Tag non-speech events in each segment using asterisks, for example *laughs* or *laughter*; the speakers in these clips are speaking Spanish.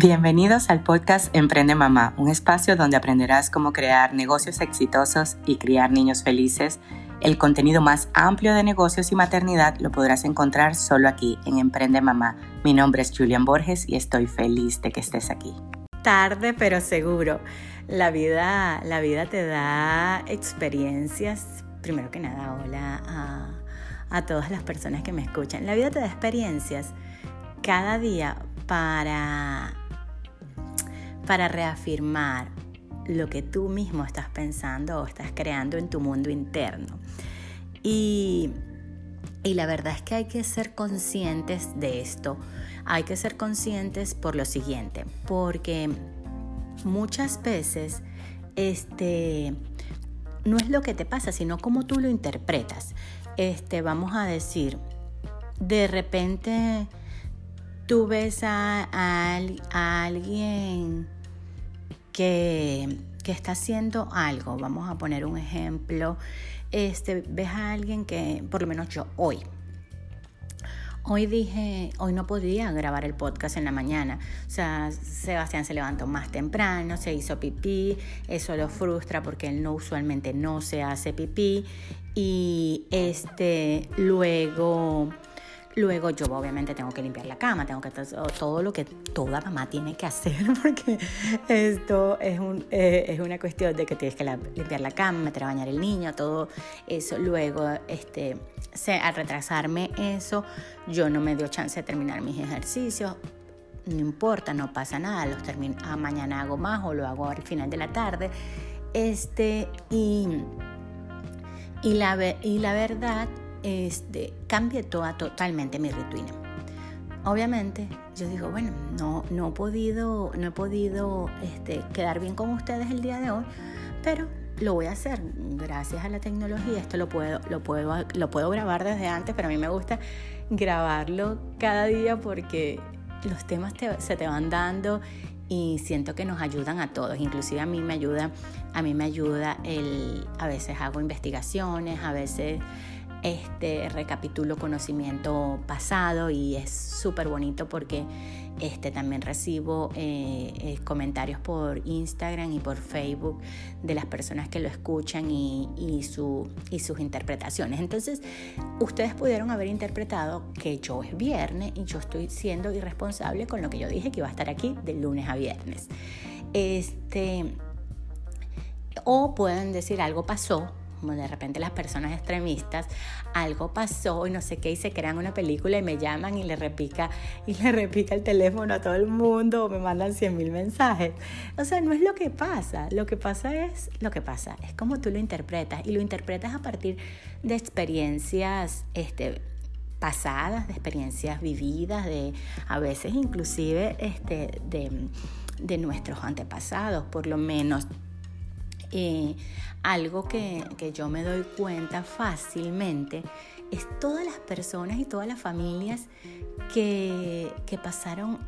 Bienvenidos al podcast Emprende Mamá, un espacio donde aprenderás cómo crear negocios exitosos y criar niños felices. El contenido más amplio de negocios y maternidad lo podrás encontrar solo aquí en Emprende Mamá. Mi nombre es Julian Borges y estoy feliz de que estés aquí. Tarde pero seguro. La vida, la vida te da experiencias. Primero que nada, hola a, a todas las personas que me escuchan. La vida te da experiencias cada día para, para reafirmar lo que tú mismo estás pensando o estás creando en tu mundo interno. Y, y la verdad es que hay que ser conscientes de esto. Hay que ser conscientes por lo siguiente, porque muchas veces este, no es lo que te pasa, sino cómo tú lo interpretas. Este, vamos a decir, de repente tú ves a, alguien que, está haciendo algo, vamos a poner un ejemplo, este, ves a alguien que, por lo menos yo hoy, Hoy dije, hoy no podía grabar el podcast en la mañana. O sea, Sebastián se levantó más temprano, se hizo pipí, eso lo frustra porque él no usualmente no se hace pipí. Y este luego Luego yo obviamente tengo que limpiar la cama, tengo que todo lo que toda mamá tiene que hacer *laughs* porque esto es, un, eh, es una cuestión de que tienes que limpiar la cama, meter a bañar el niño, todo eso. Luego, este, al retrasarme eso, yo no me dio chance de terminar mis ejercicios. No importa, no pasa nada, los termino, ah, mañana hago más o lo hago al final de la tarde. Este, y, y, la, y la verdad este, cambie toda, totalmente mi rutina. Obviamente, yo digo, bueno, no, no he podido, no he podido este, quedar bien con ustedes el día de hoy, pero lo voy a hacer gracias a la tecnología. Esto lo puedo, lo puedo, lo puedo grabar desde antes, pero a mí me gusta grabarlo cada día porque los temas se te van dando y siento que nos ayudan a todos, inclusive a mí me ayuda, a mí me ayuda el, a veces hago investigaciones, a veces este, recapitulo conocimiento pasado y es súper bonito porque este, también recibo eh, eh, comentarios por Instagram y por Facebook de las personas que lo escuchan y, su, y sus interpretaciones. Entonces, ustedes pudieron haber interpretado que yo es viernes y yo estoy siendo irresponsable con lo que yo dije que iba a estar aquí de lunes a viernes. Este, o pueden decir algo pasó de repente las personas extremistas, algo pasó y no sé qué, y se crean una película y me llaman y le repica, y le repica el teléfono a todo el mundo o me mandan 100 mil mensajes. O sea, no es lo que pasa, lo que pasa es lo que pasa, es como tú lo interpretas y lo interpretas a partir de experiencias este, pasadas, de experiencias vividas, de a veces inclusive este, de, de nuestros antepasados, por lo menos eh, algo que, yo me doy cuenta fácilmente es todas las personas y todas las familias que, pasaron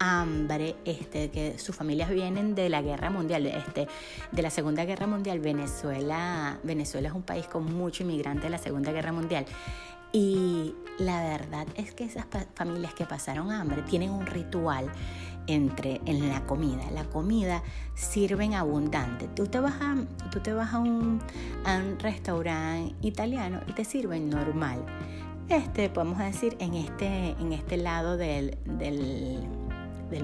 hambre, este, que sus familias vienen de la guerra mundial, este, de la Segunda Guerra Mundial. Venezuela, Venezuela es un país con mucho inmigrante de la Segunda Guerra Mundial. Y la verdad es que esas familias que pasaron hambre tienen un ritual entre en la comida. La comida sirve en abundante. Tú te vas a, tú te vas a, un, restaurante italiano y te sirven normal. Este, podemos decir, en este, en este lado del, del,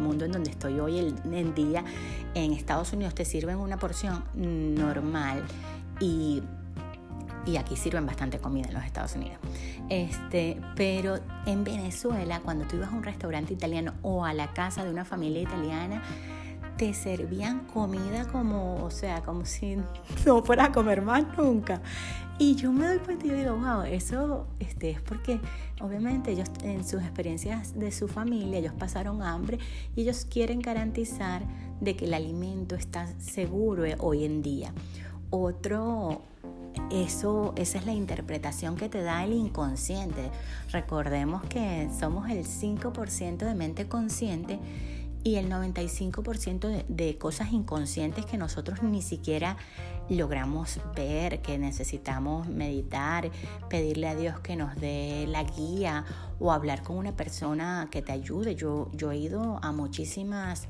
mundo en donde estoy hoy en día, en Estados Unidos te sirven una porción normal y y aquí sirven bastante comida en los Estados Unidos. Este, pero en Venezuela, cuando tú ibas a un restaurante italiano o a la casa de una familia italiana, te servían comida como, o sea, como si *laughs* no fuera a comer más nunca. Y yo me doy cuenta y digo, wow, eso este, es porque obviamente ellos en sus experiencias de su familia, ellos pasaron hambre y ellos quieren garantizar de que el alimento está seguro hoy en día. Otro, eso, esa es la interpretación que te da el inconsciente. Recordemos que somos el 5% de mente consciente y el 95% de, cosas inconscientes que nosotros ni siquiera logramos ver, que necesitamos meditar, pedirle a Dios que nos dé la guía o hablar con una persona que te ayude. Yo, yo he ido a muchísimas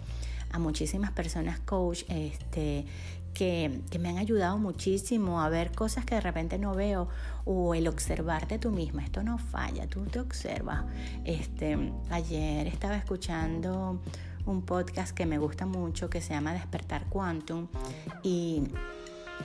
a muchísimas personas coach este, que, me han ayudado muchísimo a ver cosas que de repente no veo o el observarte tú misma. Esto no falla, tú te observas. Este, ayer estaba escuchando un podcast que me gusta mucho que se llama Despertar Quantum y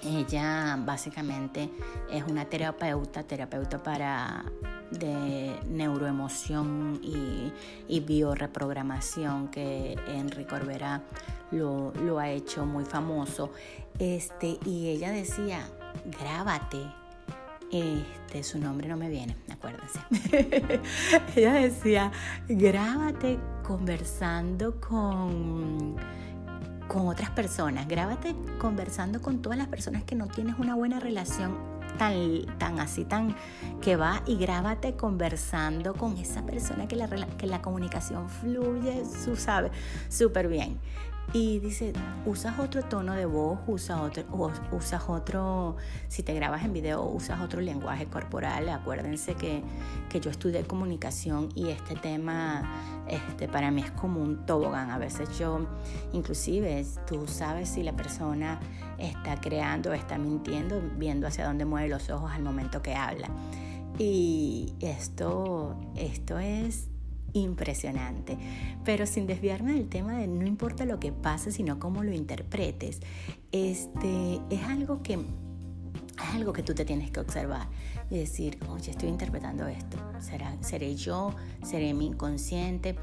ella básicamente es una terapeuta, terapeuta para de neuroemoción y, y bioreprogramación que Enrique Corbera lo, lo, ha hecho muy famoso. Este, y ella decía, grábate. Este, su nombre no me viene, acuérdense. *laughs* ella decía, grábate conversando con, con otras personas, grábate conversando con todas las personas que no tienes una buena relación tan, tan así, tan que va y grábate conversando con esa persona que la, que la comunicación fluye, su sabe, súper bien y dice, usas otro tono de voz, usas otro, usas otro, si te grabas en video, usas otro lenguaje corporal. Acuérdense que, que yo estudié comunicación y este tema este, para mí es como un tobogán. A veces yo, inclusive, tú sabes si la persona está creando está mintiendo, viendo hacia dónde mueve los ojos al momento que habla. Y esto, esto es impresionante. Pero sin desviarme del tema de no importa lo que pase, sino cómo lo interpretes. Este es algo que es algo que tú te tienes que observar y decir, oye, estoy interpretando esto. ¿Será, ¿Seré yo? ¿Seré mi inconsciente?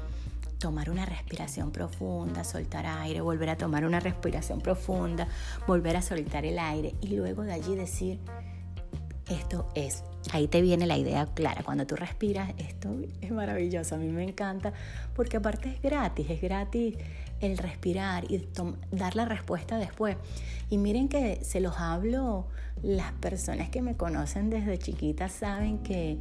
Tomar una respiración profunda, soltar aire, volver a tomar una respiración profunda, volver a soltar el aire y luego de allí decir, esto es ahí te viene la idea clara. Cuando tú respiras, esto es maravilloso, a mí me encanta, porque aparte es gratis, es gratis el respirar y dar la respuesta después. Y miren que se los hablo, las personas que me conocen desde chiquita saben que,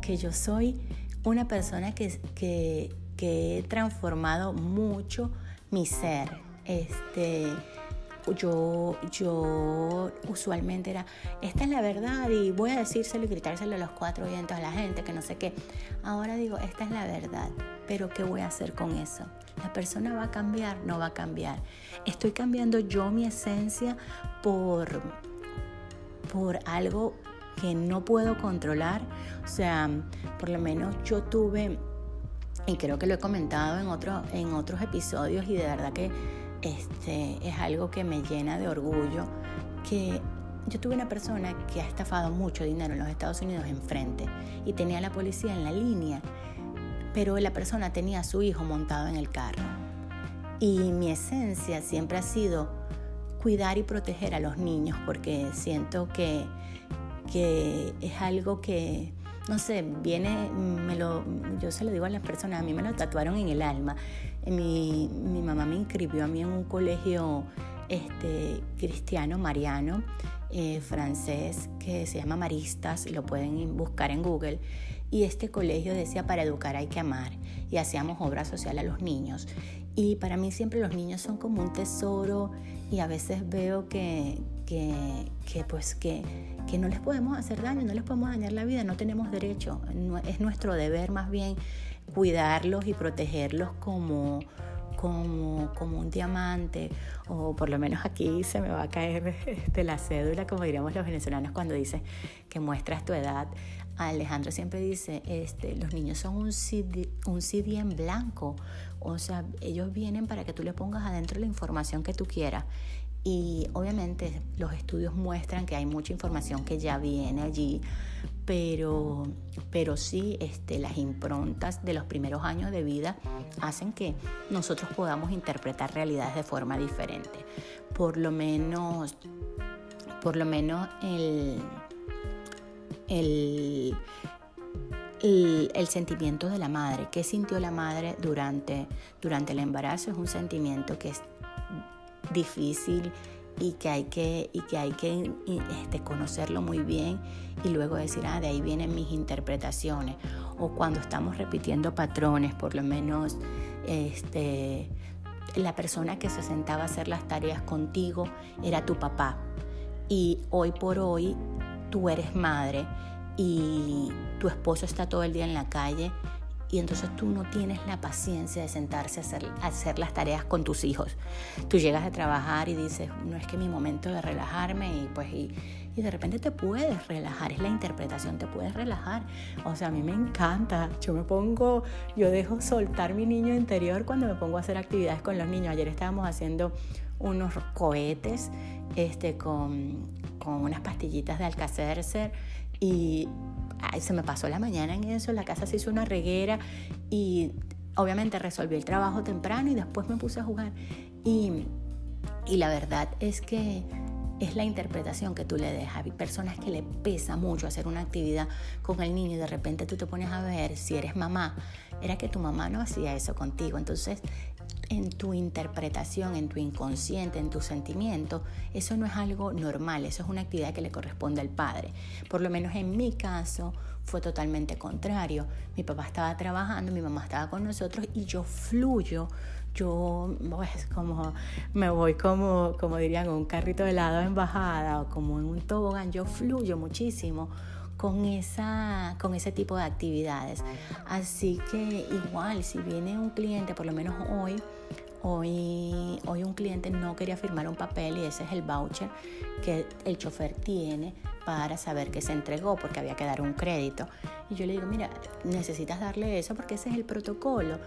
que yo soy una persona que, que, que he transformado mucho mi ser. Este, yo, yo usualmente era, esta es la verdad y voy a decírselo y gritárselo a los cuatro vientos a la gente, que no sé qué. Ahora digo, esta es la verdad, pero ¿qué voy a hacer con eso? ¿La persona va a cambiar? No va a cambiar. Estoy cambiando yo mi esencia por, por algo que no puedo controlar. O sea, por lo menos yo tuve, y creo que lo he comentado en, otro, en otros episodios, y de verdad que este, es algo que me llena de orgullo, que yo tuve una persona que ha estafado mucho dinero en los Estados Unidos enfrente y tenía la policía en la línea, pero la persona tenía a su hijo montado en el carro. Y mi esencia siempre ha sido cuidar y proteger a los niños porque siento que, que es algo que, no sé, viene, me lo, yo se lo digo a las personas, a mí me lo tatuaron en el alma. Mi, mi mamá me inscribió a mí en un colegio este, cristiano, mariano, eh, francés, que se llama Maristas, lo pueden buscar en Google. Y este colegio decía, para educar hay que amar. Y hacíamos obra social a los niños. Y para mí siempre los niños son como un tesoro y a veces veo que, que, pues que, que no les podemos hacer daño, no les podemos dañar la vida, no tenemos derecho. Es nuestro deber más bien cuidarlos y protegerlos como, como, como, un diamante, o por lo menos aquí se me va a caer *laughs* este, la cédula, como diríamos los venezolanos cuando dice que muestras tu edad. Alejandro siempre dice, este, los niños son un CD, un CD en blanco, o sea, ellos vienen para que tú le pongas adentro la información que tú quieras. Y obviamente los estudios muestran que hay mucha información que ya viene allí, pero, pero sí este, las improntas de los primeros años de vida hacen que nosotros podamos interpretar realidades de forma diferente. Por lo menos, por lo menos el, el, el, sentimiento de la madre. ¿Qué sintió la madre durante, durante el embarazo? Es un sentimiento que es difícil y que hay que, y que, hay que este, conocerlo muy bien y luego decir, ah, de ahí vienen mis interpretaciones. O cuando estamos repitiendo patrones, por lo menos este, la persona que se sentaba a hacer las tareas contigo era tu papá. Y hoy por hoy tú eres madre y tu esposo está todo el día en la calle y entonces tú no tienes la paciencia de sentarse a hacer, hacer, las tareas con tus hijos. Tú llegas a trabajar y dices, no es que mi momento de relajarme y pues y, y de repente te puedes relajar, es la interpretación, te puedes relajar. O sea, a mí me encanta, yo me pongo, yo dejo soltar mi niño interior cuando me pongo a hacer actividades con los niños. Ayer estábamos haciendo unos cohetes este, con, con unas pastillitas de Alcacercer y se me pasó la mañana en eso, la casa se hizo una reguera y obviamente resolví el trabajo temprano y después me puse a jugar. Y, y la verdad es que es la interpretación que tú le dejas. Hay personas que le pesa mucho hacer una actividad con el niño y de repente tú te pones a ver si eres mamá. Era que tu mamá no hacía eso contigo. Entonces en tu interpretación, en tu inconsciente, en tu sentimiento, eso no es algo normal, eso es una actividad que le corresponde al padre. Por lo menos en mi caso fue totalmente contrario. Mi papá estaba trabajando, mi mamá estaba con nosotros y yo fluyo, yo pues, como me voy como, como dirían, un carrito de helado en bajada o como en un tobogán, yo fluyo muchísimo con, esa, con ese tipo de actividades. Así que igual, si viene un cliente, por lo menos hoy, Hoy, hoy un cliente no quería firmar un papel y ese es el voucher que el chofer tiene para saber que se entregó porque había que dar un crédito. Y yo le digo, mira, necesitas darle eso porque ese es el protocolo.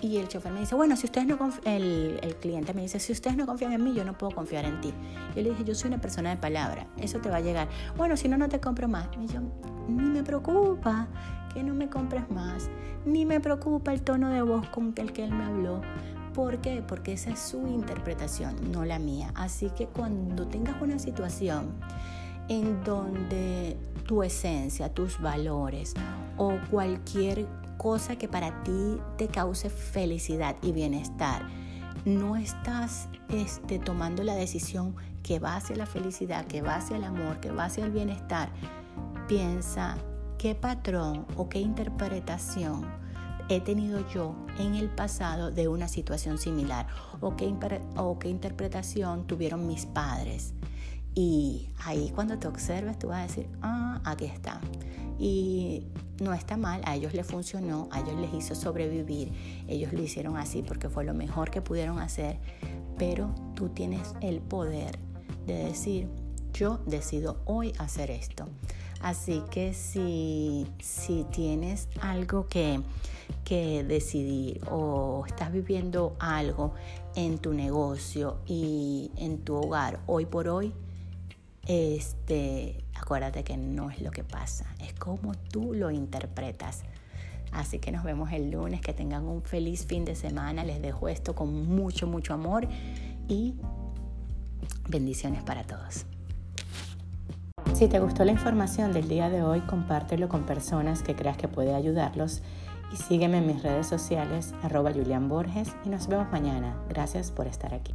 Y el chofer me dice, bueno, si ustedes no el, el cliente me dice, si ustedes no confían en mí, yo no puedo confiar en ti. Yo le dije, yo soy una persona de palabra, eso te va a llegar. Bueno, si no, no te compro más. Y yo, ni me preocupa que no me compres más, ni me preocupa el tono de voz con el que él me habló ¿Por qué? Porque esa es su interpretación, no la mía. Así que cuando tengas una situación en donde tu esencia, tus valores o cualquier cosa que para ti te cause felicidad y bienestar, no estás este, tomando la decisión que va hacia la felicidad, que va hacia el amor, que va hacia el bienestar, piensa qué patrón o qué interpretación he tenido yo en el pasado de una situación similar o qué, o qué interpretación tuvieron mis padres. Y ahí cuando te observes tú vas a decir, ah, aquí está. Y no está mal, a ellos les funcionó, a ellos les hizo sobrevivir, ellos lo hicieron así porque fue lo mejor que pudieron hacer, pero tú tienes el poder de decir, yo decido hoy hacer esto. Así que si, si tienes algo que, decidir o estás viviendo algo en tu negocio y en tu hogar hoy por hoy, este, acuérdate que no es lo que pasa, es como tú lo interpretas. Así que nos vemos el lunes, que tengan un feliz fin de semana, les dejo esto con mucho, mucho amor y bendiciones para todos. Si te gustó la información del día de hoy, compártelo con personas que creas que puede ayudarlos y sígueme en mis redes sociales arroba Julián Borges y nos vemos mañana. Gracias por estar aquí.